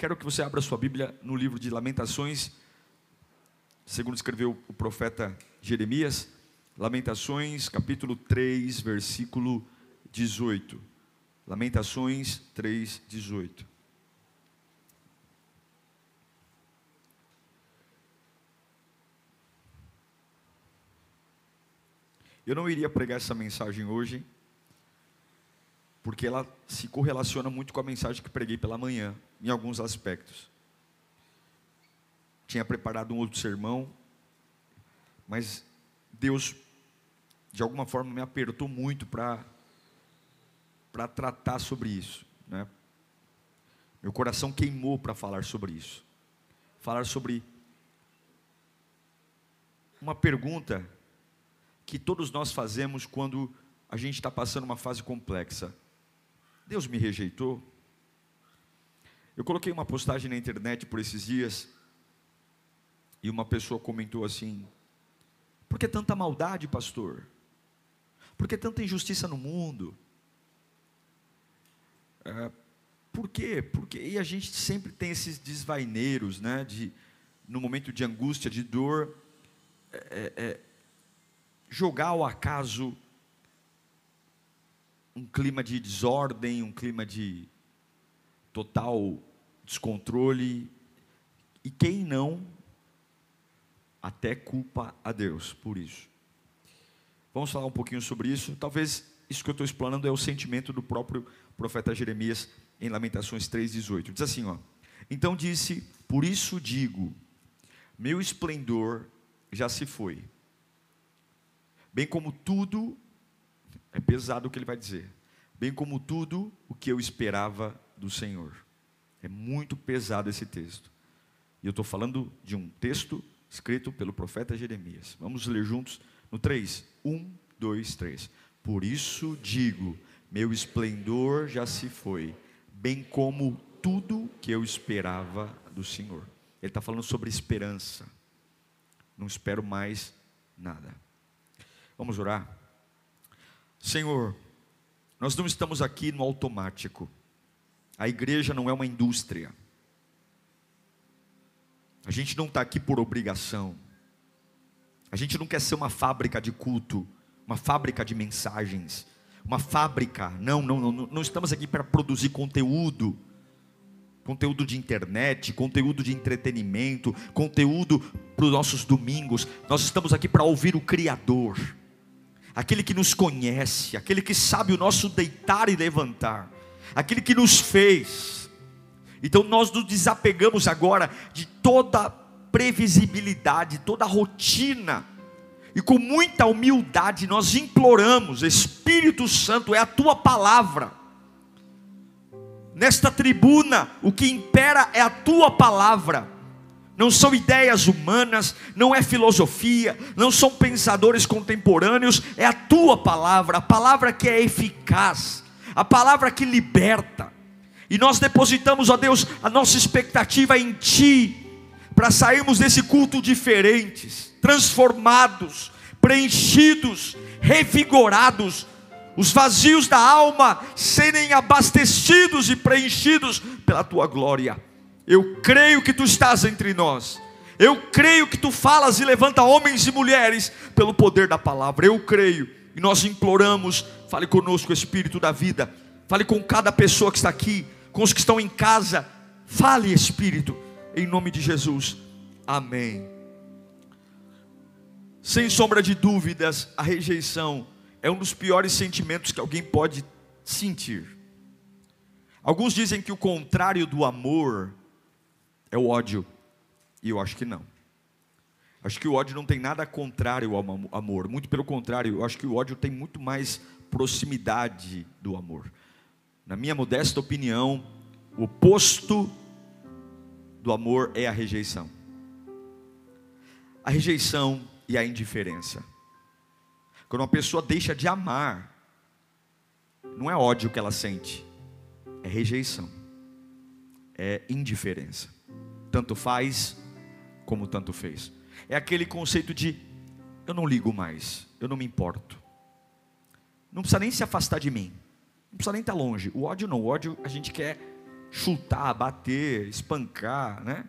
Quero que você abra sua Bíblia no livro de Lamentações, segundo escreveu o profeta Jeremias, Lamentações, capítulo 3, versículo 18. Lamentações 3, 18. Eu não iria pregar essa mensagem hoje, porque ela se correlaciona muito com a mensagem que preguei pela manhã, em alguns aspectos. Tinha preparado um outro sermão, mas Deus, de alguma forma, me apertou muito para tratar sobre isso, né? Meu coração queimou para falar sobre isso. Falar sobre uma pergunta que todos nós fazemos quando a gente está passando uma fase complexa. Deus me rejeitou? Eu coloquei uma postagem na internet por esses dias e uma pessoa comentou assim: Por que tanta maldade, pastor? Por que tanta injustiça no mundo? É, por quê? Porque e a gente sempre tem esses desvaineiros, né? De, no momento de angústia, de dor, é, é, é jogar ao acaso um clima de desordem, um clima de total descontrole, e quem não, até culpa a Deus por isso. Vamos falar um pouquinho sobre isso. Talvez isso que eu estou explanando é o sentimento do próprio profeta Jeremias em Lamentações 3,18. Diz assim: ó, Então disse: Por isso digo, meu esplendor já se foi, bem como tudo é pesado o que ele vai dizer. Bem como tudo o que eu esperava do Senhor. É muito pesado esse texto. E eu estou falando de um texto escrito pelo profeta Jeremias. Vamos ler juntos no 3. 1, 2, 3. Por isso digo: meu esplendor já se foi, bem como tudo que eu esperava do Senhor. Ele está falando sobre esperança. Não espero mais nada. Vamos orar? Senhor, nós não estamos aqui no automático. A igreja não é uma indústria. A gente não está aqui por obrigação. A gente não quer ser uma fábrica de culto, uma fábrica de mensagens, uma fábrica. Não, não, não, não estamos aqui para produzir conteúdo. Conteúdo de internet, conteúdo de entretenimento, conteúdo para os nossos domingos. Nós estamos aqui para ouvir o Criador aquele que nos conhece, aquele que sabe o nosso deitar e levantar, aquele que nos fez. Então nós nos desapegamos agora de toda previsibilidade, toda rotina, e com muita humildade nós imploramos: Espírito Santo, é a tua palavra. Nesta tribuna, o que impera é a tua palavra não são ideias humanas, não é filosofia, não são pensadores contemporâneos, é a tua palavra, a palavra que é eficaz, a palavra que liberta. E nós depositamos, ó Deus, a nossa expectativa em Ti, para sairmos desse culto diferentes, transformados, preenchidos, revigorados, os vazios da alma serem abastecidos e preenchidos pela Tua glória. Eu creio que tu estás entre nós. Eu creio que tu falas e levanta homens e mulheres pelo poder da palavra. Eu creio. E nós imploramos, fale conosco, Espírito da vida. Fale com cada pessoa que está aqui, com os que estão em casa. Fale, Espírito, em nome de Jesus. Amém. Sem sombra de dúvidas, a rejeição é um dos piores sentimentos que alguém pode sentir. Alguns dizem que o contrário do amor é o ódio. E eu acho que não. Acho que o ódio não tem nada contrário ao amor. Muito pelo contrário, eu acho que o ódio tem muito mais proximidade do amor. Na minha modesta opinião, o oposto do amor é a rejeição. A rejeição e a indiferença. Quando uma pessoa deixa de amar, não é ódio que ela sente, é rejeição, é indiferença. Tanto faz como tanto fez. É aquele conceito de eu não ligo mais, eu não me importo. Não precisa nem se afastar de mim, não precisa nem estar longe. O ódio não, o ódio a gente quer chutar, bater, espancar, né?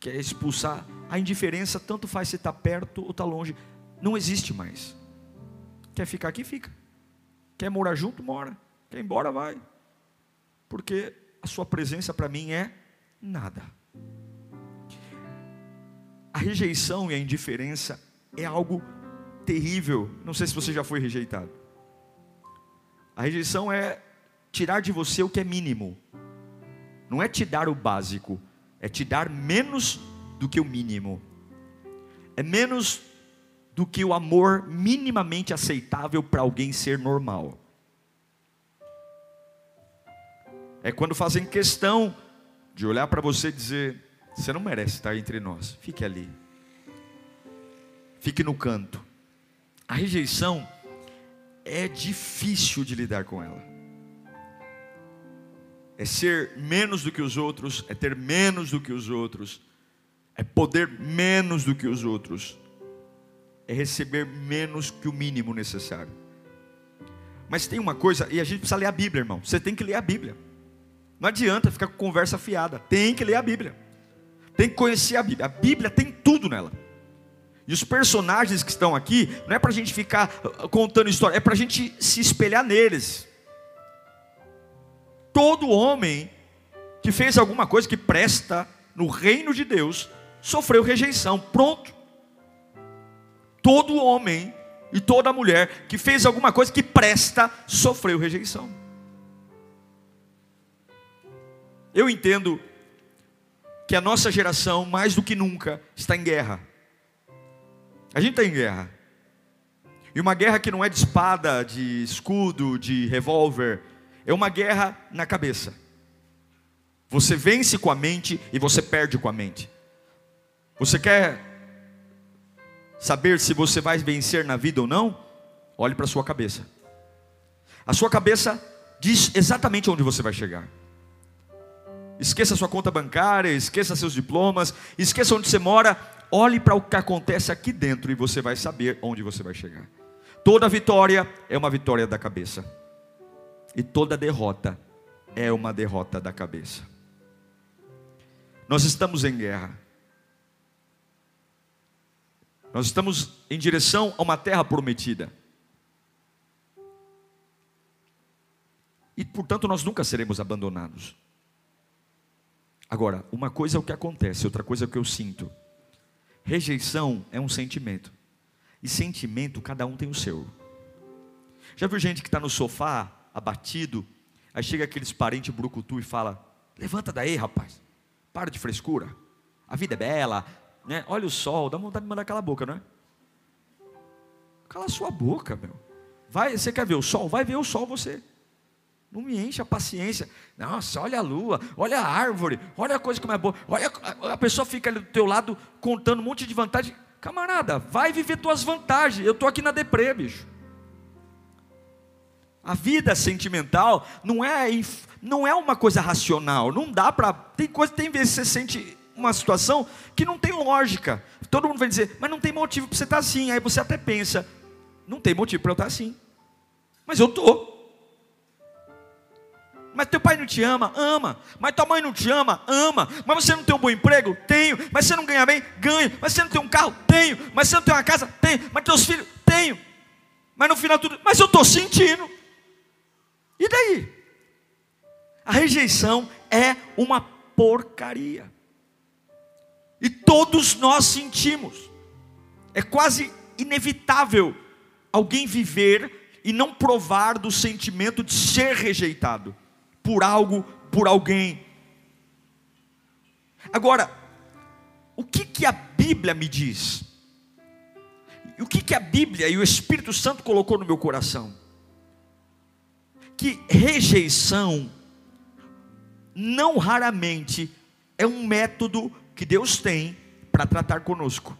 Quer expulsar. A indiferença tanto faz se está perto ou está longe, não existe mais. Quer ficar aqui, fica. Quer morar junto, mora. Quer ir embora, vai. Porque a sua presença para mim é nada. A rejeição e a indiferença é algo terrível. Não sei se você já foi rejeitado. A rejeição é tirar de você o que é mínimo. Não é te dar o básico, é te dar menos do que o mínimo. É menos do que o amor minimamente aceitável para alguém ser normal. É quando fazem questão de olhar para você e dizer: você não merece estar entre nós, fique ali, fique no canto. A rejeição é difícil de lidar com ela. É ser menos do que os outros, é ter menos do que os outros, é poder menos do que os outros é receber menos que o mínimo necessário. Mas tem uma coisa, e a gente precisa ler a Bíblia, irmão. Você tem que ler a Bíblia. Não adianta ficar com conversa fiada. Tem que ler a Bíblia. Tem que conhecer a Bíblia. A Bíblia tem tudo nela. E os personagens que estão aqui, não é para a gente ficar uh, contando história, é para a gente se espelhar neles. Todo homem que fez alguma coisa que presta no reino de Deus, sofreu rejeição. Pronto todo homem e toda mulher que fez alguma coisa que presta sofreu rejeição. Eu entendo que a nossa geração, mais do que nunca, está em guerra. A gente está em guerra. E uma guerra que não é de espada, de escudo, de revólver, é uma guerra na cabeça. Você vence com a mente e você perde com a mente. Você quer saber se você vai vencer na vida ou não, olhe para a sua cabeça. A sua cabeça diz exatamente onde você vai chegar. Esqueça sua conta bancária, esqueça seus diplomas, esqueça onde você mora, olhe para o que acontece aqui dentro e você vai saber onde você vai chegar. Toda vitória é uma vitória da cabeça, e toda derrota é uma derrota da cabeça. Nós estamos em guerra. Nós estamos em direção a uma terra prometida. E portanto nós nunca seremos abandonados. Agora, uma coisa é o que acontece, outra coisa é o que eu sinto. Rejeição é um sentimento. E sentimento, cada um tem o seu. Já viu gente que está no sofá, abatido, aí chega aqueles parentes brucutu e fala: Levanta daí, rapaz, para de frescura, a vida é bela, né? Olha o sol, dá vontade de mandar aquela boca, não é? Cala a sua boca, meu. Vai, você quer ver o sol? Vai ver o sol você. Não me enche a paciência. Nossa, olha a lua, olha a árvore, olha a coisa como é boa. Olha, a pessoa fica ali do teu lado contando um monte de vantagem. Camarada, vai viver tuas vantagens. Eu estou aqui na deprê, bicho. A vida sentimental não é, não é uma coisa racional. Não dá para. Tem coisa, tem vezes que você sente uma situação que não tem lógica. Todo mundo vai dizer, mas não tem motivo para você estar assim. Aí você até pensa, não tem motivo para eu estar assim. Mas eu estou. Mas teu pai não te ama? Ama. Mas tua mãe não te ama? Ama. Mas você não tem um bom emprego? Tenho. Mas você não ganha bem? Ganho. Mas você não tem um carro? Tenho. Mas você não tem uma casa? Tenho. Mas teus filhos? Tenho. Mas no final tudo. Mas eu estou sentindo. E daí? A rejeição é uma porcaria. E todos nós sentimos. É quase inevitável alguém viver e não provar do sentimento de ser rejeitado por algo, por alguém. Agora, o que, que a Bíblia me diz? O que, que a Bíblia e o Espírito Santo colocou no meu coração? Que rejeição não raramente é um método que Deus tem para tratar conosco.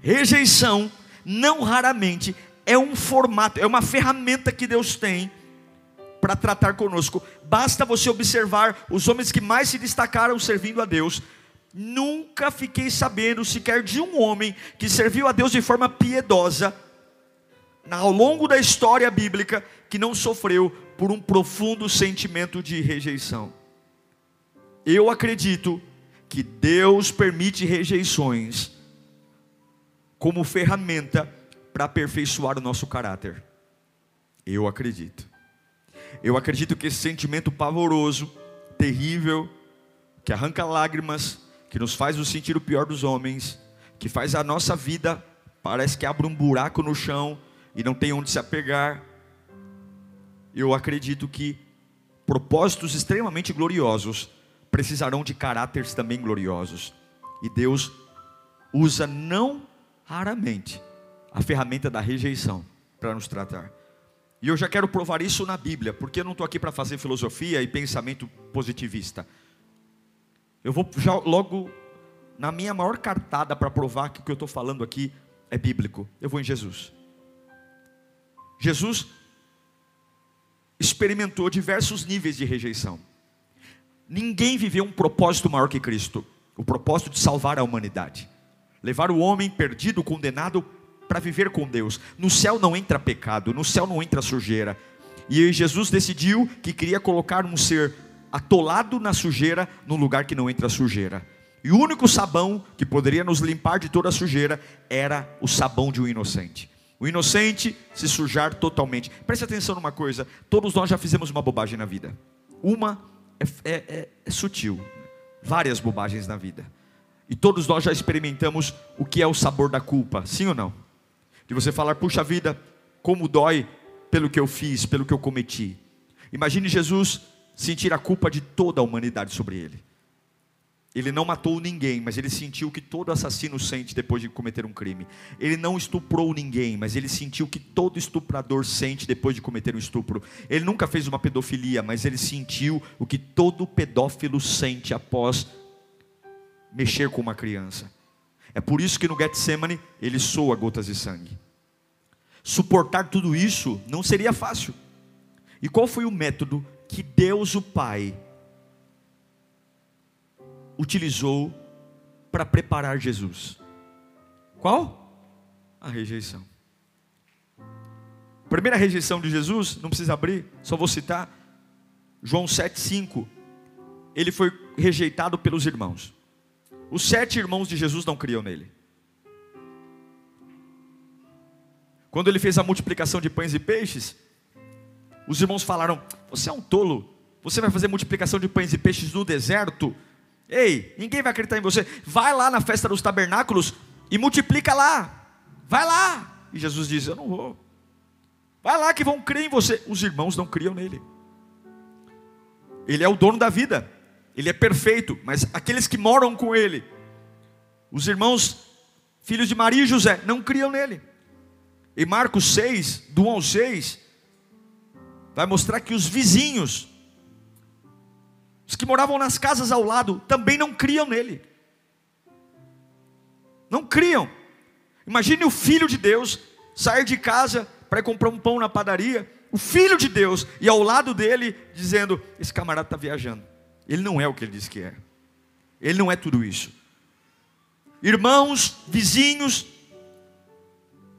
Rejeição, não raramente, é um formato, é uma ferramenta que Deus tem para tratar conosco. Basta você observar os homens que mais se destacaram servindo a Deus. Nunca fiquei sabendo sequer de um homem que serviu a Deus de forma piedosa, ao longo da história bíblica, que não sofreu por um profundo sentimento de rejeição. Eu acredito que Deus permite rejeições como ferramenta para aperfeiçoar o nosso caráter. Eu acredito. Eu acredito que esse sentimento pavoroso, terrível, que arranca lágrimas, que nos faz nos sentir o pior dos homens, que faz a nossa vida parece que abre um buraco no chão e não tem onde se apegar. Eu acredito que propósitos extremamente gloriosos precisarão de caráteres também gloriosos. E Deus usa não raramente a ferramenta da rejeição para nos tratar. E eu já quero provar isso na Bíblia, porque eu não estou aqui para fazer filosofia e pensamento positivista. Eu vou já logo na minha maior cartada para provar que o que eu estou falando aqui é bíblico. Eu vou em Jesus. Jesus experimentou diversos níveis de rejeição. Ninguém viveu um propósito maior que Cristo o propósito de salvar a humanidade, levar o homem perdido, condenado para viver com Deus. No céu não entra pecado, no céu não entra sujeira. E Jesus decidiu que queria colocar um ser atolado na sujeira no lugar que não entra sujeira. E o único sabão que poderia nos limpar de toda a sujeira era o sabão de um inocente. O inocente se sujar totalmente. Preste atenção numa coisa: todos nós já fizemos uma bobagem na vida. Uma é, é, é, é sutil, várias bobagens na vida. E todos nós já experimentamos o que é o sabor da culpa, sim ou não? Você falar, puxa vida, como dói pelo que eu fiz, pelo que eu cometi. Imagine Jesus sentir a culpa de toda a humanidade sobre ele. Ele não matou ninguém, mas ele sentiu que todo assassino sente depois de cometer um crime. Ele não estuprou ninguém, mas ele sentiu que todo estuprador sente depois de cometer um estupro. Ele nunca fez uma pedofilia, mas ele sentiu o que todo pedófilo sente após mexer com uma criança. É por isso que no Getsemane ele soa gotas de sangue. Suportar tudo isso não seria fácil. E qual foi o método que Deus o Pai utilizou para preparar Jesus? Qual? A rejeição. Primeira rejeição de Jesus, não precisa abrir, só vou citar. João 7,5. Ele foi rejeitado pelos irmãos. Os sete irmãos de Jesus não criam nele. Quando ele fez a multiplicação de pães e peixes, os irmãos falaram: Você é um tolo, você vai fazer multiplicação de pães e peixes no deserto? Ei, ninguém vai acreditar em você. Vai lá na festa dos tabernáculos e multiplica lá. Vai lá. E Jesus diz: Eu não vou. Vai lá que vão crer em você. Os irmãos não criam nele. Ele é o dono da vida. Ele é perfeito, mas aqueles que moram com ele, os irmãos, filhos de Maria e José, não criam nele. Em Marcos 6, do 1 ao 6, vai mostrar que os vizinhos, os que moravam nas casas ao lado, também não criam nele. Não criam. Imagine o filho de Deus sair de casa para comprar um pão na padaria, o filho de Deus, e ao lado dele dizendo: Esse camarada está viajando. Ele não é o que ele diz que é. Ele não é tudo isso. Irmãos, vizinhos,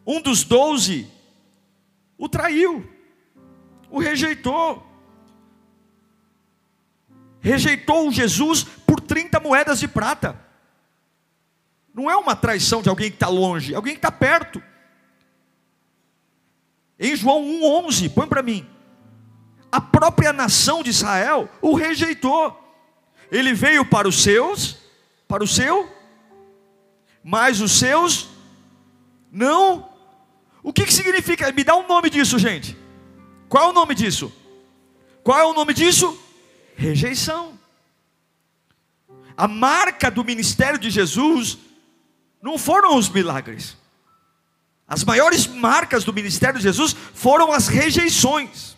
um dos doze o traiu, o rejeitou. Rejeitou Jesus por 30 moedas de prata. Não é uma traição de alguém que está longe, é alguém que está perto. Em João 1,11, põe para mim a própria nação de Israel o rejeitou. Ele veio para os seus, para o seu, mas os seus não. O que, que significa? Me dá um nome disso, gente. Qual é o nome disso? Qual é o nome disso? Rejeição. A marca do ministério de Jesus não foram os milagres. As maiores marcas do ministério de Jesus foram as rejeições.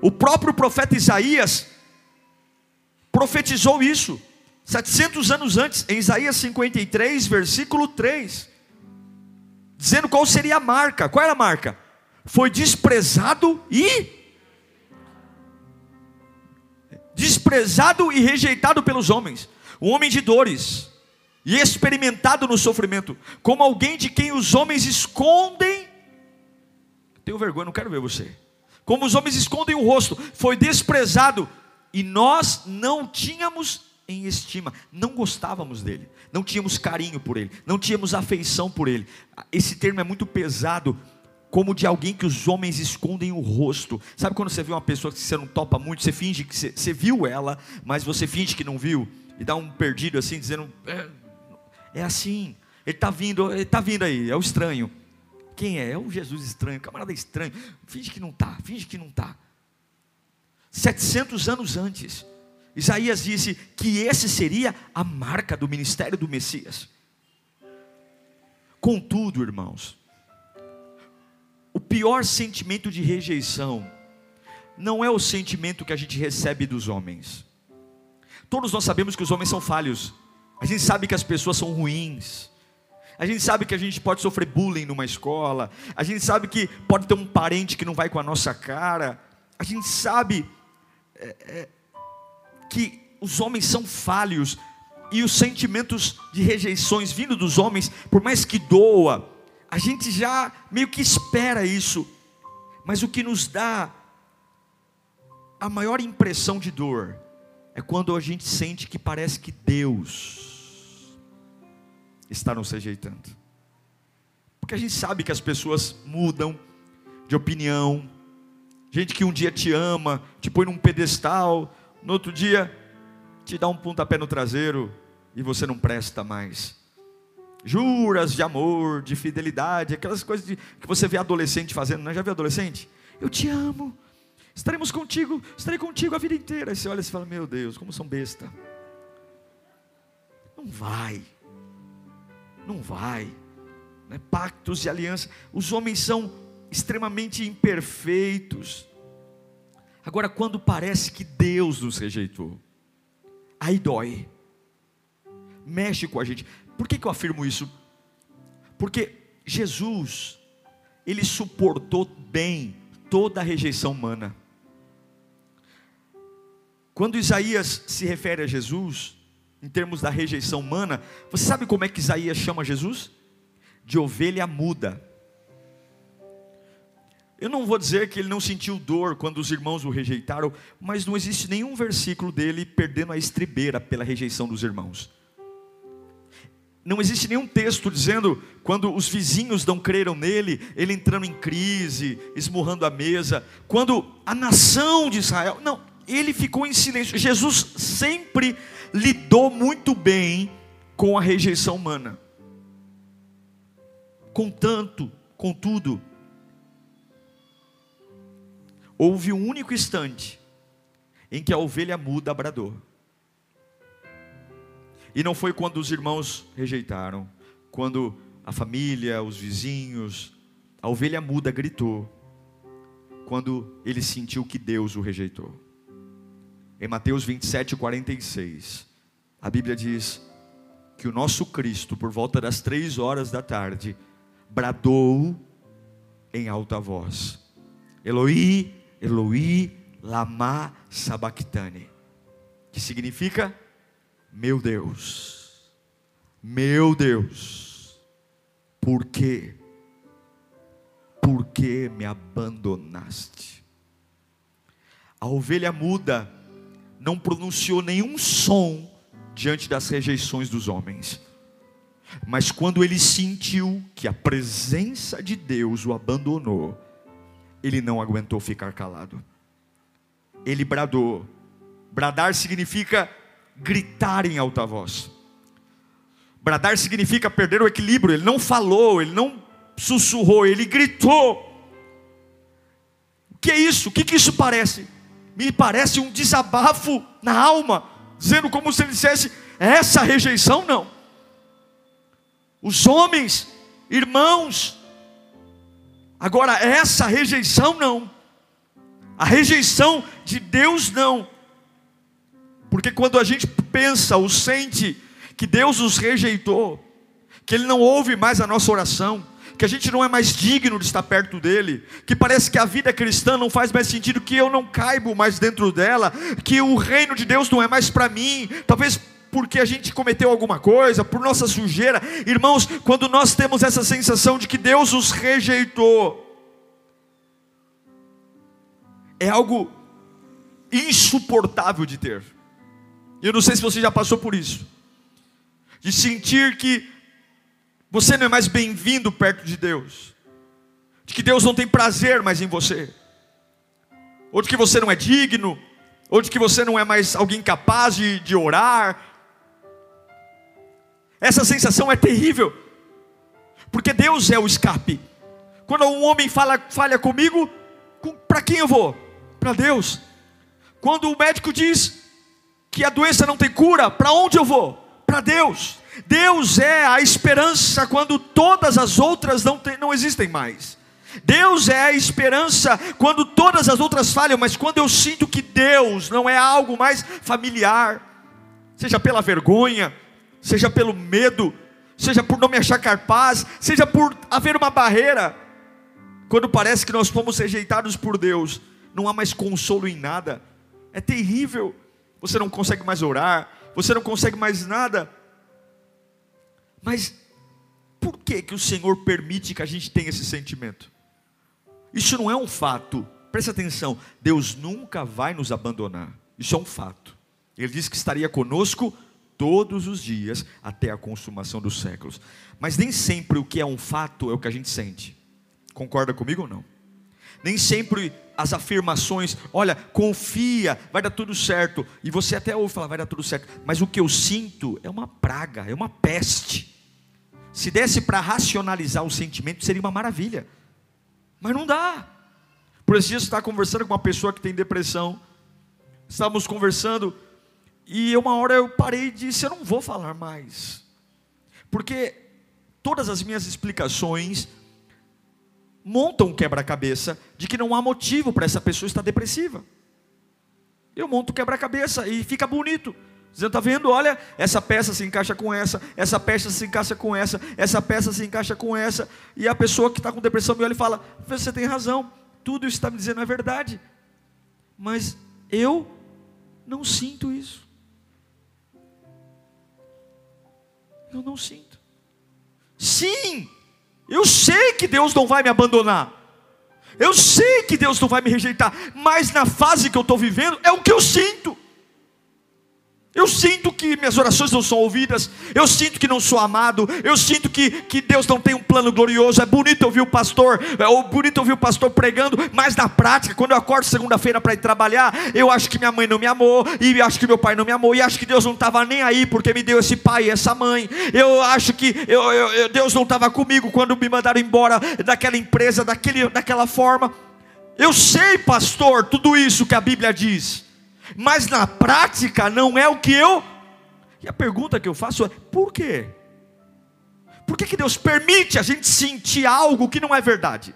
O próprio profeta Isaías profetizou isso, 700 anos antes, em Isaías 53, versículo 3, dizendo qual seria a marca. Qual era a marca? Foi desprezado e desprezado e rejeitado pelos homens, um homem de dores e experimentado no sofrimento, como alguém de quem os homens escondem. Tenho vergonha, não quero ver você. Como os homens escondem o rosto, foi desprezado e nós não tínhamos em estima, não gostávamos dele, não tínhamos carinho por ele, não tínhamos afeição por ele. Esse termo é muito pesado, como de alguém que os homens escondem o rosto. Sabe quando você vê uma pessoa que você não topa muito, você finge que você, você viu ela, mas você finge que não viu e dá um perdido assim, dizendo é, é assim. Ele está vindo, ele está vindo aí, é o estranho. Quem é? É o Jesus estranho, camarada estranho. Finge que não está, finge que não está. 700 anos antes, Isaías disse que esse seria a marca do ministério do Messias. Contudo, irmãos, o pior sentimento de rejeição não é o sentimento que a gente recebe dos homens. Todos nós sabemos que os homens são falhos. A gente sabe que as pessoas são ruins. A gente sabe que a gente pode sofrer bullying numa escola. A gente sabe que pode ter um parente que não vai com a nossa cara. A gente sabe é, é, que os homens são falhos e os sentimentos de rejeições vindo dos homens, por mais que doa, a gente já meio que espera isso. Mas o que nos dá a maior impressão de dor é quando a gente sente que parece que Deus está nos rejeitando. Porque a gente sabe que as pessoas mudam de opinião, Gente que um dia te ama, te põe num pedestal, no outro dia te dá um pontapé no traseiro e você não presta mais. Juras de amor, de fidelidade, aquelas coisas de, que você vê adolescente fazendo, não é? já viu adolescente? Eu te amo, estaremos contigo, estarei contigo a vida inteira. Aí você olha e fala: Meu Deus, como são besta. Não vai, não vai. Né? Pactos e alianças, os homens são extremamente imperfeitos. Agora, quando parece que Deus nos rejeitou, aí dói, mexe com a gente. Por que, que eu afirmo isso? Porque Jesus, ele suportou bem toda a rejeição humana. Quando Isaías se refere a Jesus, em termos da rejeição humana, você sabe como é que Isaías chama Jesus? De ovelha muda. Eu não vou dizer que ele não sentiu dor quando os irmãos o rejeitaram, mas não existe nenhum versículo dele perdendo a estribeira pela rejeição dos irmãos. Não existe nenhum texto dizendo quando os vizinhos não creram nele, ele entrando em crise, esmurrando a mesa. Quando a nação de Israel, não, ele ficou em silêncio. Jesus sempre lidou muito bem com a rejeição humana. Contanto, contudo, houve um único instante em que a ovelha muda bradou. E não foi quando os irmãos rejeitaram, quando a família, os vizinhos, a ovelha muda gritou, quando ele sentiu que Deus o rejeitou. Em Mateus 27, 46, a Bíblia diz que o nosso Cristo, por volta das três horas da tarde, bradou em alta voz: Eloí, Eloi lama sabachthani, que significa meu Deus, meu Deus, por quê? Por que me abandonaste? A ovelha muda não pronunciou nenhum som diante das rejeições dos homens. Mas quando ele sentiu que a presença de Deus o abandonou, ele não aguentou ficar calado. Ele bradou. Bradar significa gritar em alta voz. Bradar significa perder o equilíbrio. Ele não falou, ele não sussurrou, ele gritou. O que é isso? O que, que isso parece? Me parece um desabafo na alma, dizendo como se ele dissesse: essa rejeição não. Os homens, irmãos, Agora, essa rejeição não. A rejeição de Deus não. Porque quando a gente pensa ou sente que Deus nos rejeitou, que Ele não ouve mais a nossa oração, que a gente não é mais digno de estar perto dele, que parece que a vida cristã não faz mais sentido, que eu não caibo mais dentro dela, que o reino de Deus não é mais para mim, talvez porque a gente cometeu alguma coisa, por nossa sujeira. Irmãos, quando nós temos essa sensação de que Deus os rejeitou, é algo insuportável de ter. Eu não sei se você já passou por isso, de sentir que você não é mais bem-vindo perto de Deus, de que Deus não tem prazer mais em você, ou de que você não é digno, ou de que você não é mais alguém capaz de, de orar. Essa sensação é terrível, porque Deus é o escape. Quando um homem fala, falha comigo, para quem eu vou? Para Deus. Quando o médico diz que a doença não tem cura, para onde eu vou? Para Deus. Deus é a esperança quando todas as outras não, tem, não existem mais. Deus é a esperança quando todas as outras falham, mas quando eu sinto que Deus não é algo mais familiar, seja pela vergonha, seja pelo medo, seja por não me achar capaz, seja por haver uma barreira, quando parece que nós fomos rejeitados por Deus, não há mais consolo em nada, é terrível, você não consegue mais orar, você não consegue mais nada, mas por que que o Senhor permite que a gente tenha esse sentimento? Isso não é um fato. Preste atenção, Deus nunca vai nos abandonar. Isso é um fato. Ele disse que estaria conosco todos os dias até a consumação dos séculos. Mas nem sempre o que é um fato é o que a gente sente. Concorda comigo ou não? Nem sempre as afirmações, olha, confia, vai dar tudo certo. E você até ouve falar, vai dar tudo certo. Mas o que eu sinto é uma praga, é uma peste. Se desse para racionalizar o sentimento, seria uma maravilha. Mas não dá. Por esses dias, você está conversando com uma pessoa que tem depressão. Estávamos conversando. E uma hora eu parei e disse: Eu não vou falar mais. Porque todas as minhas explicações montam um quebra-cabeça de que não há motivo para essa pessoa estar depressiva. Eu monto o quebra-cabeça e fica bonito. Você está vendo? Olha, essa peça se encaixa com essa, essa peça se encaixa com essa, essa peça se encaixa com essa. E a pessoa que está com depressão me olha e fala: Você tem razão, tudo isso está me dizendo é verdade. Mas eu não sinto isso. Eu não sinto. Sim, eu sei que Deus não vai me abandonar. Eu sei que Deus não vai me rejeitar. Mas na fase que eu estou vivendo, é o que eu sinto. Eu sinto que minhas orações não são ouvidas, eu sinto que não sou amado, eu sinto que, que Deus não tem um plano glorioso. É bonito ouvir o pastor, é bonito ouvir o pastor pregando, mas na prática, quando eu acordo segunda-feira para ir trabalhar, eu acho que minha mãe não me amou, e acho que meu pai não me amou, e acho que Deus não estava nem aí porque me deu esse pai e essa mãe. Eu acho que eu, eu, Deus não estava comigo quando me mandaram embora daquela empresa, daquele, daquela forma. Eu sei, pastor, tudo isso que a Bíblia diz mas na prática não é o que eu. E a pergunta que eu faço é: por quê? Por que, que Deus permite a gente sentir algo que não é verdade?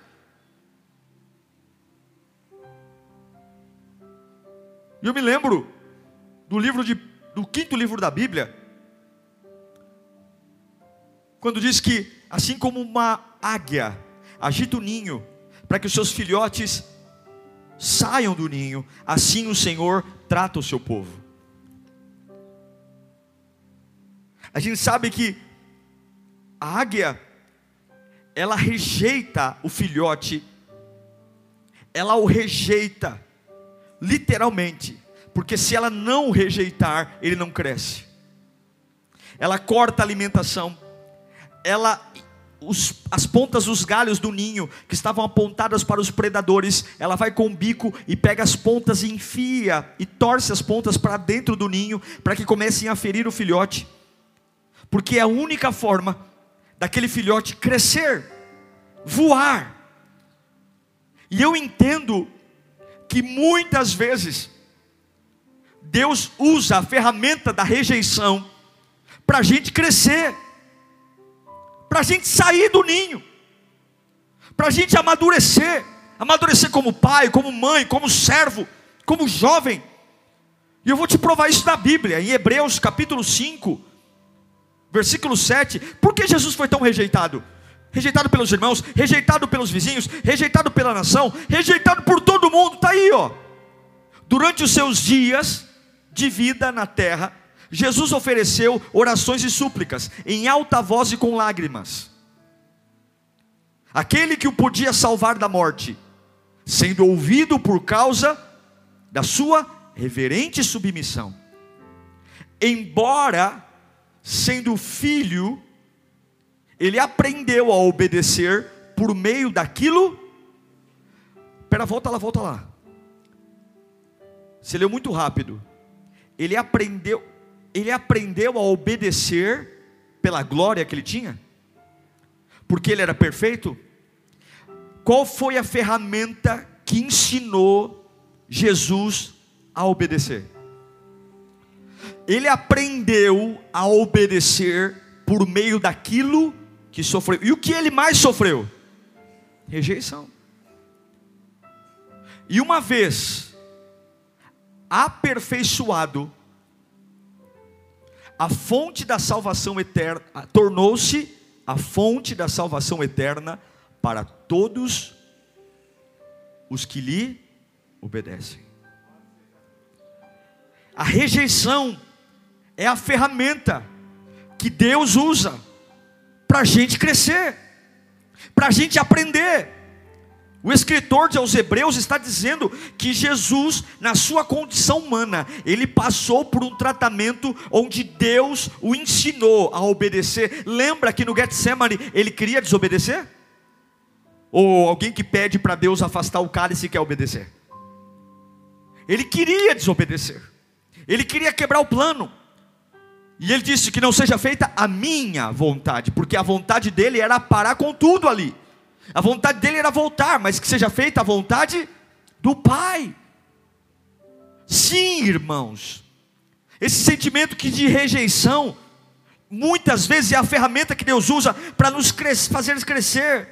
Eu me lembro do livro de, do quinto livro da Bíblia, quando diz que assim como uma águia agita o ninho para que os seus filhotes saiam do ninho, assim o Senhor trata o seu povo. A gente sabe que a águia, ela rejeita o filhote, ela o rejeita, literalmente, porque se ela não rejeitar, ele não cresce. Ela corta a alimentação, ela os, as pontas dos galhos do ninho, que estavam apontadas para os predadores, ela vai com o bico e pega as pontas e enfia e torce as pontas para dentro do ninho, para que comecem a ferir o filhote, porque é a única forma daquele filhote crescer, voar. E eu entendo que muitas vezes Deus usa a ferramenta da rejeição para a gente crescer para a gente sair do ninho, para a gente amadurecer, amadurecer como pai, como mãe, como servo, como jovem. E eu vou te provar isso na Bíblia, em Hebreus capítulo 5, versículo 7. Por que Jesus foi tão rejeitado? Rejeitado pelos irmãos, rejeitado pelos vizinhos, rejeitado pela nação, rejeitado por todo mundo. Está aí, ó. Durante os seus dias de vida na terra, Jesus ofereceu orações e súplicas, em alta voz e com lágrimas. Aquele que o podia salvar da morte, sendo ouvido por causa da sua reverente submissão. Embora sendo filho, ele aprendeu a obedecer por meio daquilo. Pera, volta lá, volta lá. Você leu muito rápido. Ele aprendeu, ele aprendeu a obedecer pela glória que ele tinha? Porque ele era perfeito? Qual foi a ferramenta que ensinou Jesus a obedecer? Ele aprendeu a obedecer por meio daquilo que sofreu. E o que ele mais sofreu? Rejeição. E uma vez aperfeiçoado, a fonte da salvação eterna tornou-se a fonte da salvação eterna para todos os que lhe obedecem. A rejeição é a ferramenta que Deus usa para a gente crescer, para a gente aprender. O escritor de aos Hebreus está dizendo que Jesus, na sua condição humana, ele passou por um tratamento onde Deus o ensinou a obedecer. Lembra que no Getsemane ele queria desobedecer? Ou alguém que pede para Deus afastar o cálice quer obedecer? Ele queria desobedecer. Ele queria quebrar o plano. E ele disse que não seja feita a minha vontade, porque a vontade dele era parar com tudo ali. A vontade dele era voltar, mas que seja feita a vontade do Pai. Sim, irmãos. Esse sentimento que de rejeição, muitas vezes é a ferramenta que Deus usa para nos fazer crescer.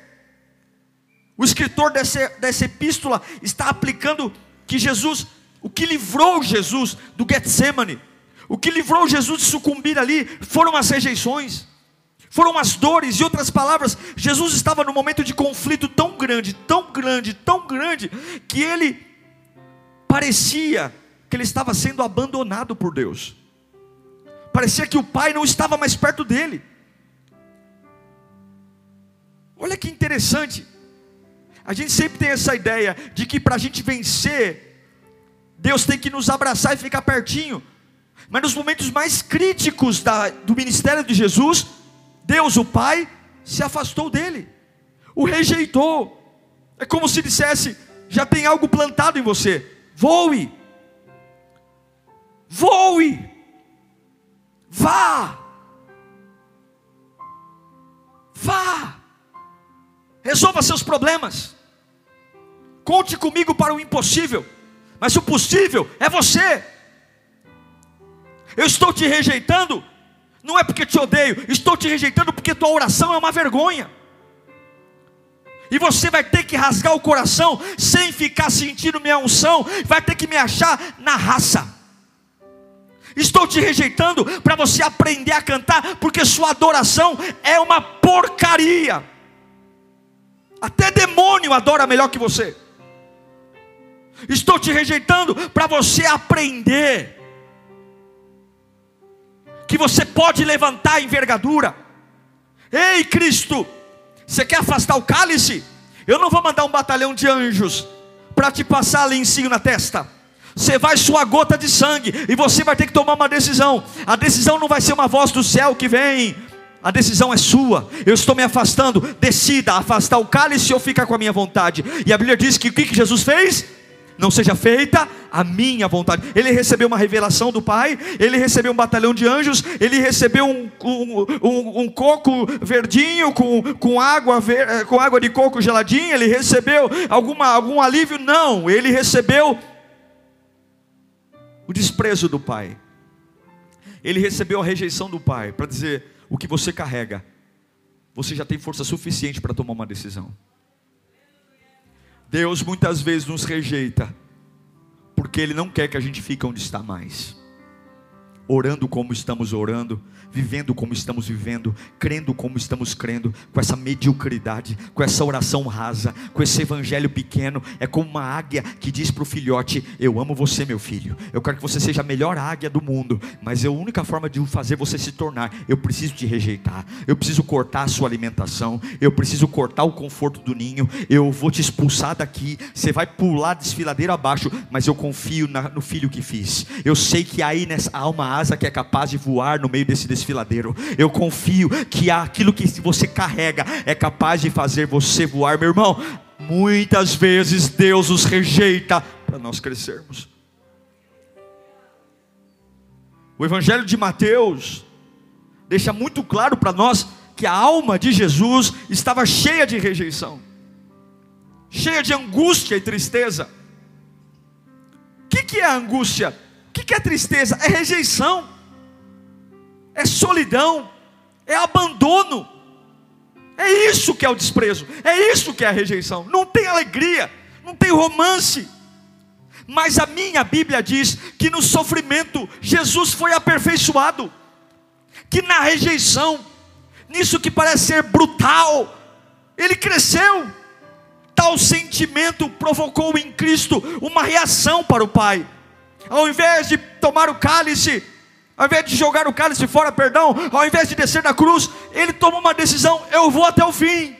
O escritor dessa, dessa epístola está aplicando que Jesus, o que livrou Jesus do Getsemane, o que livrou Jesus de sucumbir ali foram as rejeições, foram as dores, e outras palavras, Jesus estava num momento de conflito tão grande, tão grande, tão grande, que ele parecia que ele estava sendo abandonado por Deus, parecia que o Pai não estava mais perto dele. Olha que interessante, a gente sempre tem essa ideia de que para a gente vencer, Deus tem que nos abraçar e ficar pertinho. Mas nos momentos mais críticos da, do ministério de Jesus, Deus, o Pai, se afastou dele, o rejeitou. É como se dissesse: já tem algo plantado em você, voe, voe, vá, vá, resolva seus problemas, conte comigo para o impossível, mas o possível é você. Eu estou te rejeitando, não é porque te odeio, estou te rejeitando porque tua oração é uma vergonha. E você vai ter que rasgar o coração sem ficar sentindo minha unção, vai ter que me achar na raça. Estou te rejeitando para você aprender a cantar, porque sua adoração é uma porcaria. Até demônio adora melhor que você. Estou te rejeitando para você aprender que você pode levantar a envergadura. Ei, Cristo, você quer afastar o cálice? Eu não vou mandar um batalhão de anjos para te passar lencinho na testa. Você vai suar gota de sangue e você vai ter que tomar uma decisão. A decisão não vai ser uma voz do céu que vem. A decisão é sua. Eu estou me afastando. Decida afastar o cálice ou ficar com a minha vontade. E a Bíblia diz que o que Jesus fez? Não seja feita a minha vontade. Ele recebeu uma revelação do Pai, ele recebeu um batalhão de anjos, ele recebeu um, um, um, um coco verdinho com, com, água ver, eh, com água de coco geladinha, ele recebeu alguma, algum alívio? Não, ele recebeu o desprezo do Pai. Ele recebeu a rejeição do Pai para dizer: o que você carrega, você já tem força suficiente para tomar uma decisão. Deus muitas vezes nos rejeita, Porque Ele não quer que a gente fique onde está mais. Orando como estamos orando, vivendo como estamos vivendo, crendo como estamos crendo, com essa mediocridade, com essa oração rasa, com esse evangelho pequeno, é como uma águia que diz para o filhote: Eu amo você, meu filho, eu quero que você seja a melhor águia do mundo, mas a única forma de fazer você se tornar, eu preciso te rejeitar, eu preciso cortar a sua alimentação, eu preciso cortar o conforto do ninho, eu vou te expulsar daqui, você vai pular desfiladeiro abaixo, mas eu confio na, no filho que fiz, eu sei que aí nessa há uma asa que é capaz de voar no meio desse desfiladeiro. Eu confio que aquilo que você carrega é capaz de fazer você voar, meu irmão. Muitas vezes Deus os rejeita para nós crescermos. O Evangelho de Mateus deixa muito claro para nós que a alma de Jesus estava cheia de rejeição, cheia de angústia e tristeza. O que, que é angústia? O que é tristeza? É rejeição, é solidão, é abandono. É isso que é o desprezo, é isso que é a rejeição. Não tem alegria, não tem romance. Mas a minha Bíblia diz que no sofrimento Jesus foi aperfeiçoado, que na rejeição, nisso que parece ser brutal, ele cresceu. Tal sentimento provocou em Cristo uma reação para o Pai ao invés de tomar o cálice, ao invés de jogar o cálice fora, perdão, ao invés de descer da cruz, ele tomou uma decisão: eu vou até o fim.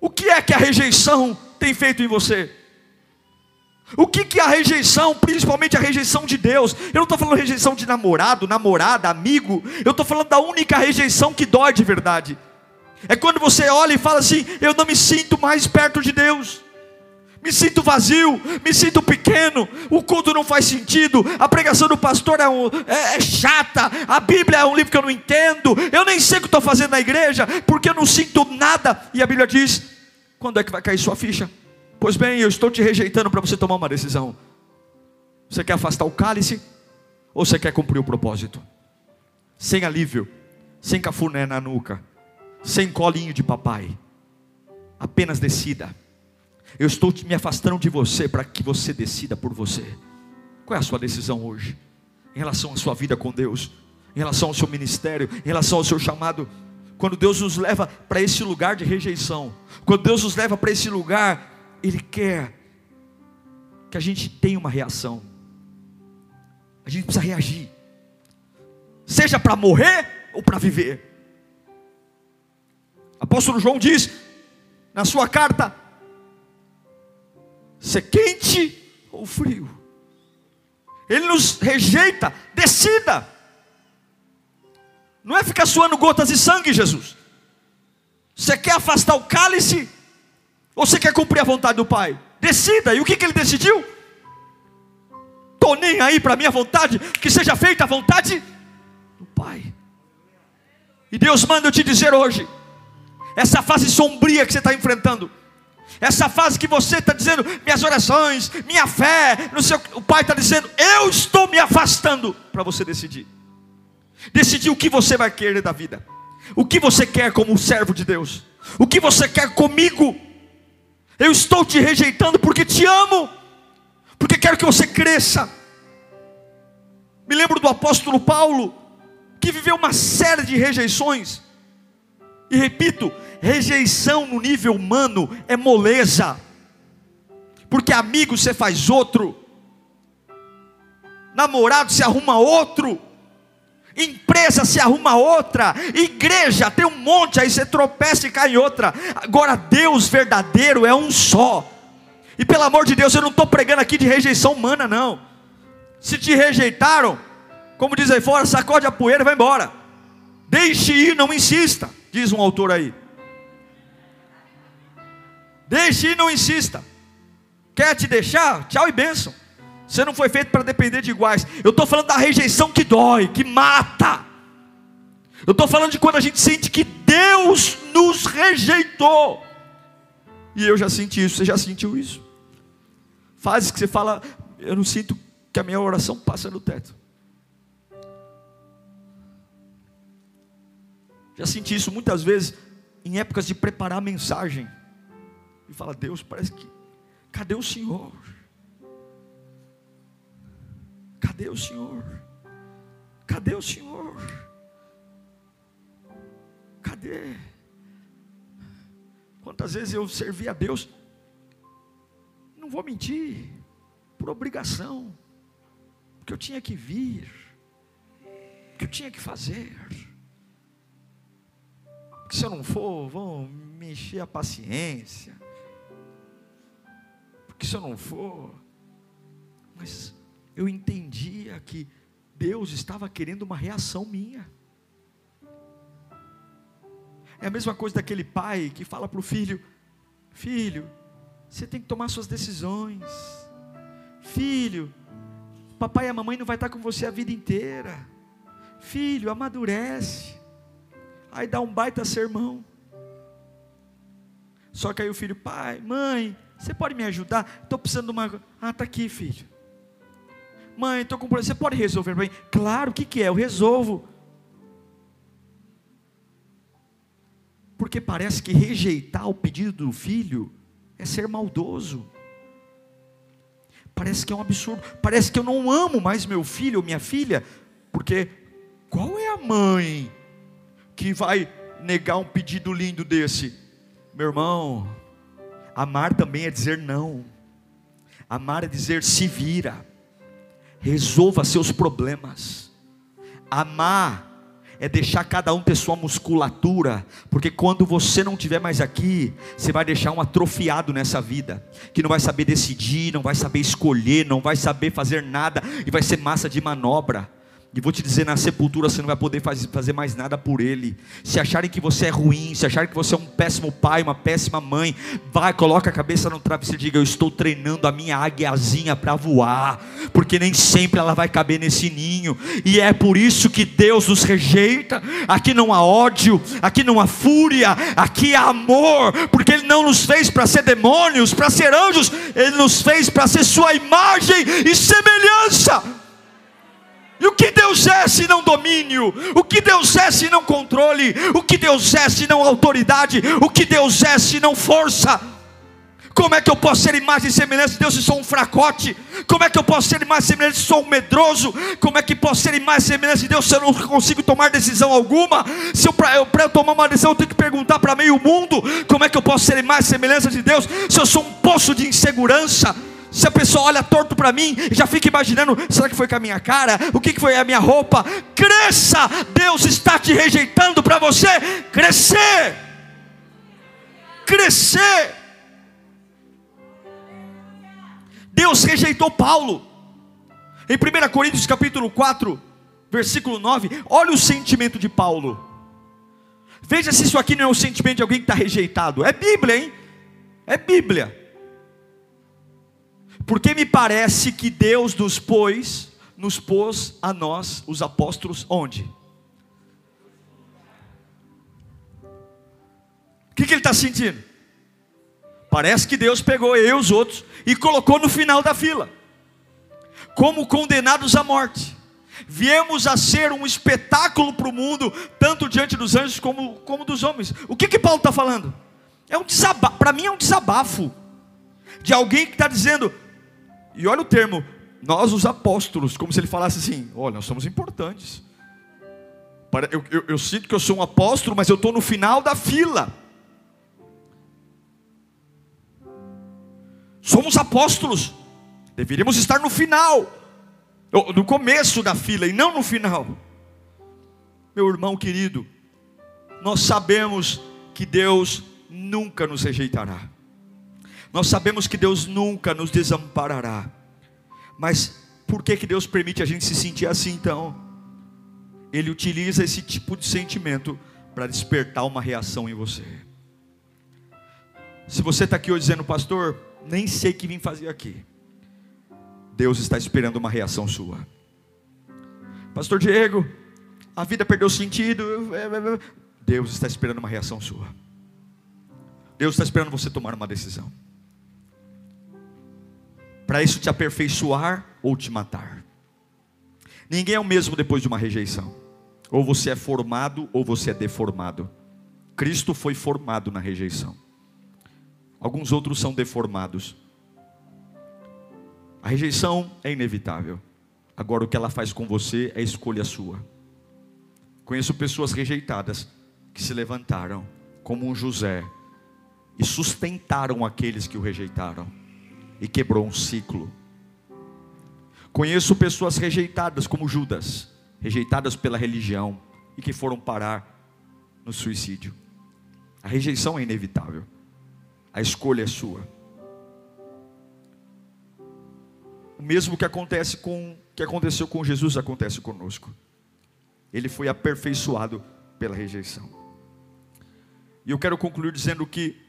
O que é que a rejeição tem feito em você? O que, que a rejeição, principalmente a rejeição de Deus, eu não estou falando rejeição de namorado, namorada, amigo, eu estou falando da única rejeição que dói de verdade. É quando você olha e fala assim: eu não me sinto mais perto de Deus me sinto vazio, me sinto pequeno, o culto não faz sentido, a pregação do pastor é, um, é, é, chata, a Bíblia é um livro que eu não entendo, eu nem sei o que estou fazendo na igreja, porque eu não sinto nada. E a Bíblia diz: quando é que vai cair sua ficha? Pois bem, eu estou te rejeitando para você tomar uma decisão. Você quer afastar o cálice ou você quer cumprir o propósito? Sem alívio, sem cafuné na nuca, sem colinho de papai, apenas decida eu estou me afastando de você para que você decida por você. Qual é a sua decisão hoje? Em relação à sua vida com Deus, em relação ao seu ministério, em relação ao seu chamado. Quando Deus nos leva para esse lugar de rejeição, quando Deus nos leva para esse lugar, Ele quer que a gente tenha uma reação. A gente precisa reagir, seja para morrer ou para viver. Apóstolo João diz na sua carta: ser quente ou frio. Ele nos rejeita, decida. Não é ficar suando gotas de sangue, Jesus. Você quer afastar o cálice? Ou você quer cumprir a vontade do Pai? Decida. E o que, que ele decidiu? Estou nem aí para a minha vontade, que seja feita a vontade do Pai. E Deus manda eu te dizer hoje, essa fase sombria que você está enfrentando, essa fase que você está dizendo, minhas orações, minha fé, no seu, o Pai está dizendo, eu estou me afastando para você decidir. Decidir o que você vai querer da vida, o que você quer como servo de Deus, o que você quer comigo. Eu estou te rejeitando porque te amo, porque quero que você cresça. Me lembro do apóstolo Paulo, que viveu uma série de rejeições, e repito, Rejeição no nível humano é moleza, porque amigo você faz outro, namorado se arruma outro, empresa se arruma outra, igreja tem um monte, aí você tropeça e cai em outra. Agora, Deus verdadeiro é um só. E pelo amor de Deus, eu não estou pregando aqui de rejeição humana, não. Se te rejeitaram, como diz aí fora, sacode a poeira e vai embora. Deixe ir, não insista, diz um autor aí. Deixe e não insista. Quer te deixar? Tchau e bênção. Você não foi feito para depender de iguais. Eu estou falando da rejeição que dói, que mata. Eu estou falando de quando a gente sente que Deus nos rejeitou. E eu já senti isso, você já sentiu isso? Fases que você fala, eu não sinto que a minha oração passa no teto. Já senti isso muitas vezes em épocas de preparar a mensagem e fala: Deus, parece que, cadê o Senhor? Cadê o Senhor? Cadê o Senhor? Cadê? Quantas vezes eu servi a Deus, não vou mentir, por obrigação, porque eu tinha que vir, porque eu tinha que fazer. Porque se eu não for, vão me encher a paciência. Porque se eu não for, mas eu entendia que Deus estava querendo uma reação minha. É a mesma coisa daquele pai que fala para o filho: Filho, você tem que tomar suas decisões. Filho, papai e a mamãe não vai estar com você a vida inteira. Filho, amadurece. Aí dá um baita sermão. Só que aí o filho, pai, mãe, você pode me ajudar? Estou precisando de uma. Ah, está aqui, filho. Mãe, estou com problema. Você pode resolver para mim? Claro, o que, que é? Eu resolvo. Porque parece que rejeitar o pedido do filho é ser maldoso. Parece que é um absurdo. Parece que eu não amo mais meu filho ou minha filha. Porque qual é a mãe que vai negar um pedido lindo desse? Meu irmão, amar também é dizer não. Amar é dizer se vira. Resolva seus problemas. Amar é deixar cada um ter sua musculatura, porque quando você não estiver mais aqui, você vai deixar um atrofiado nessa vida, que não vai saber decidir, não vai saber escolher, não vai saber fazer nada e vai ser massa de manobra. E vou te dizer, na sepultura você não vai poder fazer mais nada por ele. Se acharem que você é ruim, se acharem que você é um péssimo pai, uma péssima mãe, vai, coloca a cabeça no travesseiro e diga: Eu estou treinando a minha águiazinha para voar, porque nem sempre ela vai caber nesse ninho. E é por isso que Deus nos rejeita. Aqui não há ódio, aqui não há fúria, aqui há amor, porque Ele não nos fez para ser demônios, para ser anjos, Ele nos fez para ser Sua imagem e semelhança. E o que Deus é se não domínio? O que Deus é se não controle? O que Deus é se não autoridade? O que Deus é se não força? Como é que eu posso ser imagem e semelhança de Deus se sou um fracote? Como é que eu posso ser imagem e semelhança se sou um medroso? Como é que posso ser imagem e semelhança de Deus se eu não consigo tomar decisão alguma? Se eu para eu, eu, tomar uma decisão eu tenho que perguntar para meio mundo: como é que eu posso ser imagem e semelhança de Deus se eu sou um poço de insegurança? Se a pessoa olha torto para mim, já fica imaginando: será que foi com a minha cara? O que foi a minha roupa? Cresça! Deus está te rejeitando para você crescer. Crescer. Deus rejeitou Paulo. Em 1 Coríntios capítulo 4, versículo 9, olha o sentimento de Paulo. Veja se isso aqui não é o sentimento de alguém que está rejeitado. É Bíblia, hein? É Bíblia. Porque me parece que Deus nos pôs, nos pôs a nós, os apóstolos, onde? O que, que ele está sentindo? Parece que Deus pegou eu e os outros e colocou no final da fila, como condenados à morte. Viemos a ser um espetáculo para o mundo, tanto diante dos anjos como, como dos homens. O que que Paulo está falando? É um desabafo, para mim é um desabafo de alguém que está dizendo: e olha o termo, nós os apóstolos, como se ele falasse assim: olha, nós somos importantes. Eu, eu, eu sinto que eu sou um apóstolo, mas eu estou no final da fila. Somos apóstolos, deveríamos estar no final, no começo da fila e não no final. Meu irmão querido, nós sabemos que Deus nunca nos rejeitará. Nós sabemos que Deus nunca nos desamparará. Mas por que, que Deus permite a gente se sentir assim então? Ele utiliza esse tipo de sentimento para despertar uma reação em você. Se você está aqui hoje dizendo, pastor, nem sei o que vim fazer aqui. Deus está esperando uma reação sua. Pastor Diego, a vida perdeu sentido. Deus está esperando uma reação sua. Deus está esperando você tomar uma decisão para isso te aperfeiçoar ou te matar. Ninguém é o mesmo depois de uma rejeição. Ou você é formado ou você é deformado. Cristo foi formado na rejeição. Alguns outros são deformados. A rejeição é inevitável. Agora o que ela faz com você é escolha sua. Conheço pessoas rejeitadas que se levantaram como um José e sustentaram aqueles que o rejeitaram e quebrou um ciclo. Conheço pessoas rejeitadas como Judas, rejeitadas pela religião e que foram parar no suicídio. A rejeição é inevitável. A escolha é sua. O mesmo que acontece com que aconteceu com Jesus acontece conosco. Ele foi aperfeiçoado pela rejeição. E eu quero concluir dizendo que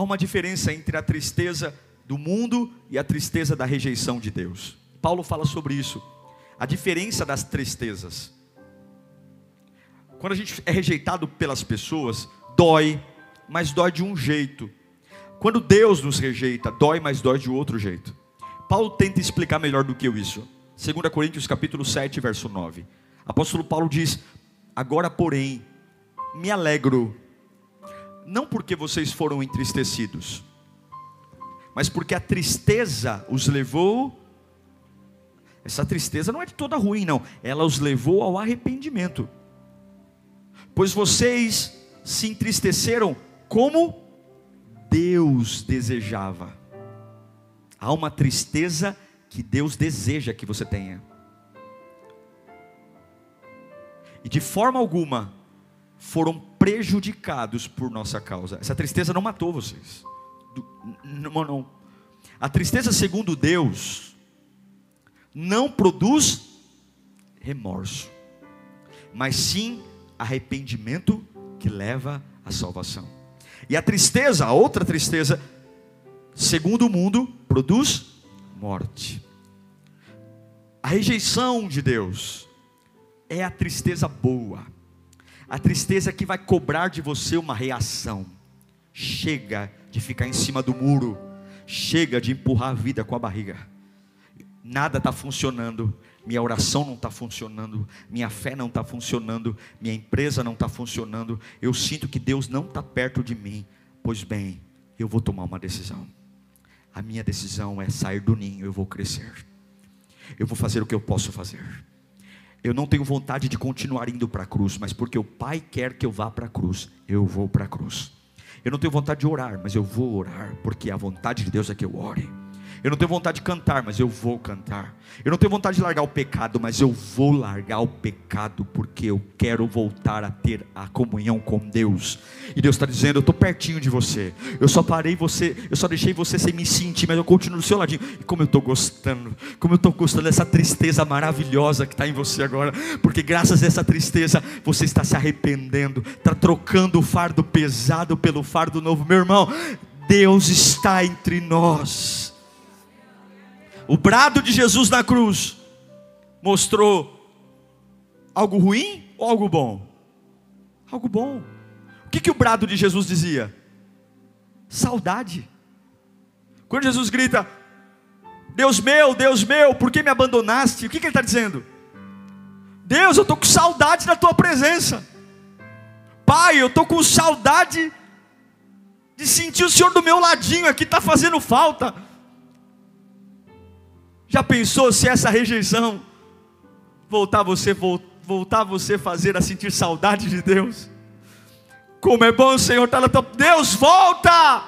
há uma diferença entre a tristeza do mundo e a tristeza da rejeição de Deus. Paulo fala sobre isso. A diferença das tristezas. Quando a gente é rejeitado pelas pessoas, dói, mas dói de um jeito. Quando Deus nos rejeita, dói, mas dói de outro jeito. Paulo tenta explicar melhor do que eu isso. 2 Coríntios capítulo 7, verso 9. Apóstolo Paulo diz: Agora, porém, me alegro, não porque vocês foram entristecidos, mas porque a tristeza os levou. Essa tristeza não é de toda ruim, não. Ela os levou ao arrependimento pois vocês se entristeceram como Deus desejava. Há uma tristeza que Deus deseja que você tenha. E de forma alguma foram prejudicados por nossa causa. Essa tristeza não matou vocês. Não, não. A tristeza, segundo Deus, não produz remorso, mas sim arrependimento que leva à salvação. E a tristeza, a outra tristeza, segundo o mundo, produz morte. A rejeição de Deus é a tristeza boa, a tristeza que vai cobrar de você uma reação. Chega de ficar em cima do muro, chega de empurrar a vida com a barriga. Nada está funcionando, minha oração não está funcionando, minha fé não está funcionando, minha empresa não está funcionando, eu sinto que Deus não está perto de mim. Pois bem, eu vou tomar uma decisão. A minha decisão é sair do ninho, eu vou crescer. Eu vou fazer o que eu posso fazer. Eu não tenho vontade de continuar indo para a cruz, mas porque o Pai quer que eu vá para a cruz, eu vou para a cruz. Eu não tenho vontade de orar, mas eu vou orar, porque a vontade de Deus é que eu ore. Eu não tenho vontade de cantar, mas eu vou cantar. Eu não tenho vontade de largar o pecado, mas eu vou largar o pecado, porque eu quero voltar a ter a comunhão com Deus. E Deus está dizendo: Eu estou pertinho de você. Eu só parei você, eu só deixei você sem me sentir, mas eu continuo do seu ladinho. E como eu estou gostando, como eu estou gostando dessa tristeza maravilhosa que está em você agora, porque graças a essa tristeza você está se arrependendo, está trocando o fardo pesado pelo fardo novo. Meu irmão, Deus está entre nós. O brado de Jesus na cruz mostrou algo ruim ou algo bom? Algo bom. O que, que o brado de Jesus dizia? Saudade. Quando Jesus grita, Deus meu, Deus meu, por que me abandonaste? O que, que ele está dizendo? Deus, eu estou com saudade da tua presença. Pai, eu estou com saudade de sentir o Senhor do meu ladinho aqui, está fazendo falta. Já pensou se essa rejeição voltar você voltar você fazer a sentir saudade de Deus? Como é bom Senhor estar tá na tua Deus volta!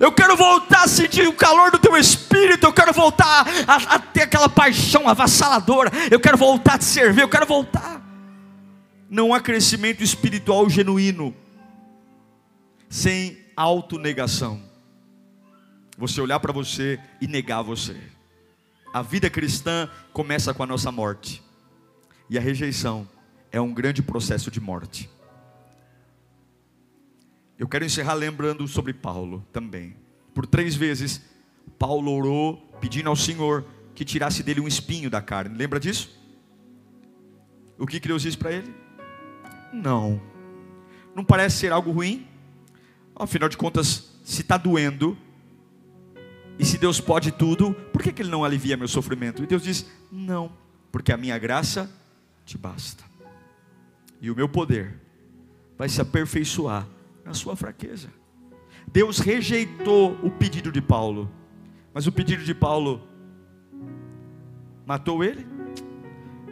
Eu quero voltar a sentir o calor do teu espírito, eu quero voltar a, a ter aquela paixão avassaladora, eu quero voltar a te servir, eu quero voltar. Não há crescimento espiritual genuíno sem autonegação. Você olhar para você e negar você. A vida cristã começa com a nossa morte. E a rejeição é um grande processo de morte. Eu quero encerrar lembrando sobre Paulo também. Por três vezes, Paulo orou pedindo ao Senhor que tirasse dele um espinho da carne. Lembra disso? O que Deus disse para ele? Não. Não parece ser algo ruim? Afinal de contas, se está doendo, e se Deus pode tudo, por que, que Ele não alivia meu sofrimento? E Deus diz: Não, porque a minha graça te basta. E o meu poder vai se aperfeiçoar na sua fraqueza. Deus rejeitou o pedido de Paulo, mas o pedido de Paulo Matou ele?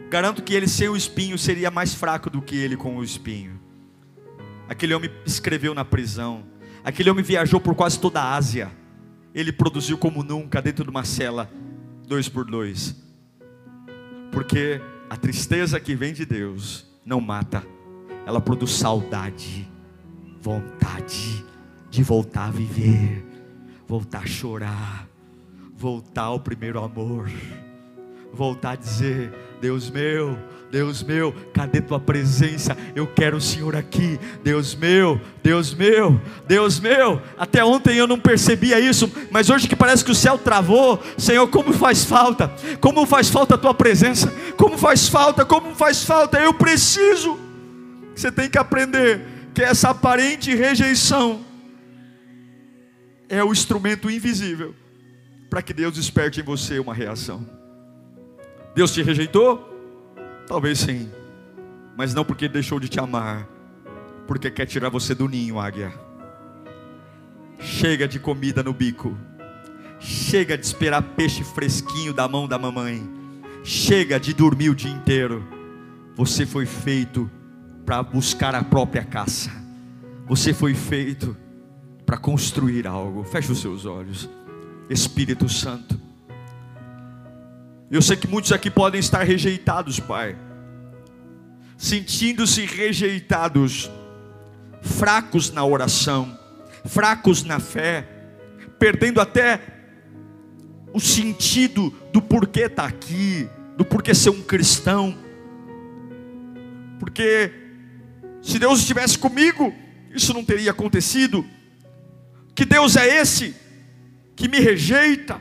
Garanto que ele sem o espinho seria mais fraco do que ele com o espinho. Aquele homem escreveu na prisão. Aquele homem viajou por quase toda a Ásia. Ele produziu como nunca dentro de uma cela, dois por dois. Porque a tristeza que vem de Deus não mata, ela produz saudade, vontade de voltar a viver, voltar a chorar, voltar ao primeiro amor, voltar a dizer: Deus meu, Deus meu, cadê tua presença? Eu quero o Senhor aqui. Deus meu, Deus meu, Deus meu. Até ontem eu não percebia isso, mas hoje que parece que o céu travou, Senhor, como faz falta? Como faz falta a tua presença? Como faz falta? Como faz falta? Eu preciso. Você tem que aprender que essa aparente rejeição é o instrumento invisível para que Deus desperte em você uma reação. Deus te rejeitou? Talvez sim, mas não porque deixou de te amar, porque quer tirar você do ninho, águia. Chega de comida no bico, chega de esperar peixe fresquinho da mão da mamãe, chega de dormir o dia inteiro. Você foi feito para buscar a própria caça, você foi feito para construir algo. Feche os seus olhos, Espírito Santo. Eu sei que muitos aqui podem estar rejeitados, Pai, sentindo-se rejeitados, fracos na oração, fracos na fé, perdendo até o sentido do porquê estar tá aqui, do porquê ser um cristão, porque se Deus estivesse comigo, isso não teria acontecido. Que Deus é esse que me rejeita?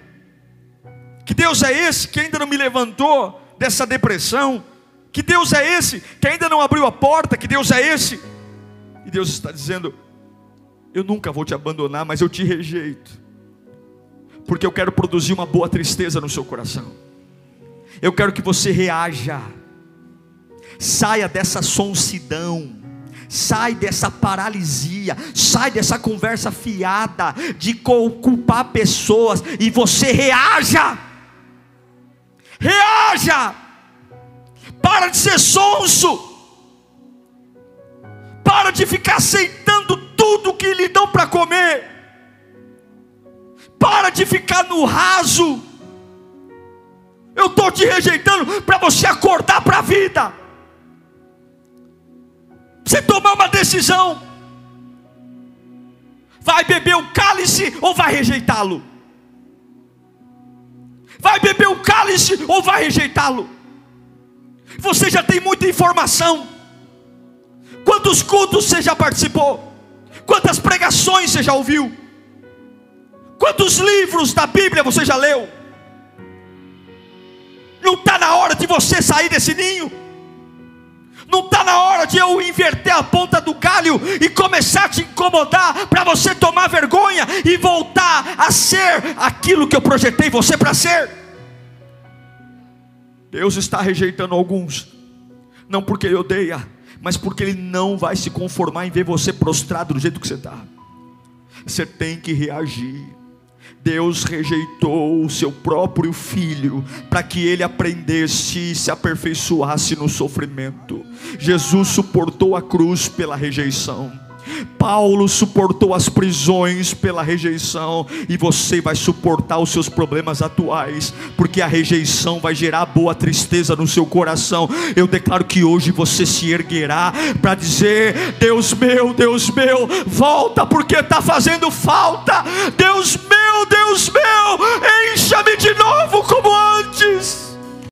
Que Deus é esse que ainda não me levantou dessa depressão? Que Deus é esse que ainda não abriu a porta? Que Deus é esse? E Deus está dizendo: Eu nunca vou te abandonar, mas eu te rejeito, porque eu quero produzir uma boa tristeza no seu coração. Eu quero que você reaja, saia dessa sonsidão sai dessa paralisia, sai dessa conversa fiada de culpar pessoas e você reaja reaja, para de ser sonso, para de ficar aceitando tudo que lhe dão para comer, para de ficar no raso. Eu estou te rejeitando para você acordar para a vida, você tomar uma decisão. Vai beber o cálice ou vai rejeitá-lo? Vai beber o cálice ou vai rejeitá-lo? Você já tem muita informação. Quantos cultos você já participou? Quantas pregações você já ouviu? Quantos livros da Bíblia você já leu? Não está na hora de você sair desse ninho? Não está na hora de eu inverter a ponta do galho e começar a te incomodar para você tomar vergonha e voltar a ser aquilo que eu projetei você para ser? Deus está rejeitando alguns, não porque Ele odeia, mas porque Ele não vai se conformar em ver você prostrado do jeito que você está. Você tem que reagir. Deus rejeitou o seu próprio filho para que ele aprendesse e se aperfeiçoasse no sofrimento. Jesus suportou a cruz pela rejeição. Paulo suportou as prisões pela rejeição, e você vai suportar os seus problemas atuais, porque a rejeição vai gerar boa tristeza no seu coração. Eu declaro que hoje você se erguerá para dizer: Deus meu, Deus meu, volta, porque está fazendo falta. Deus meu, Deus meu, encha-me de novo como antes.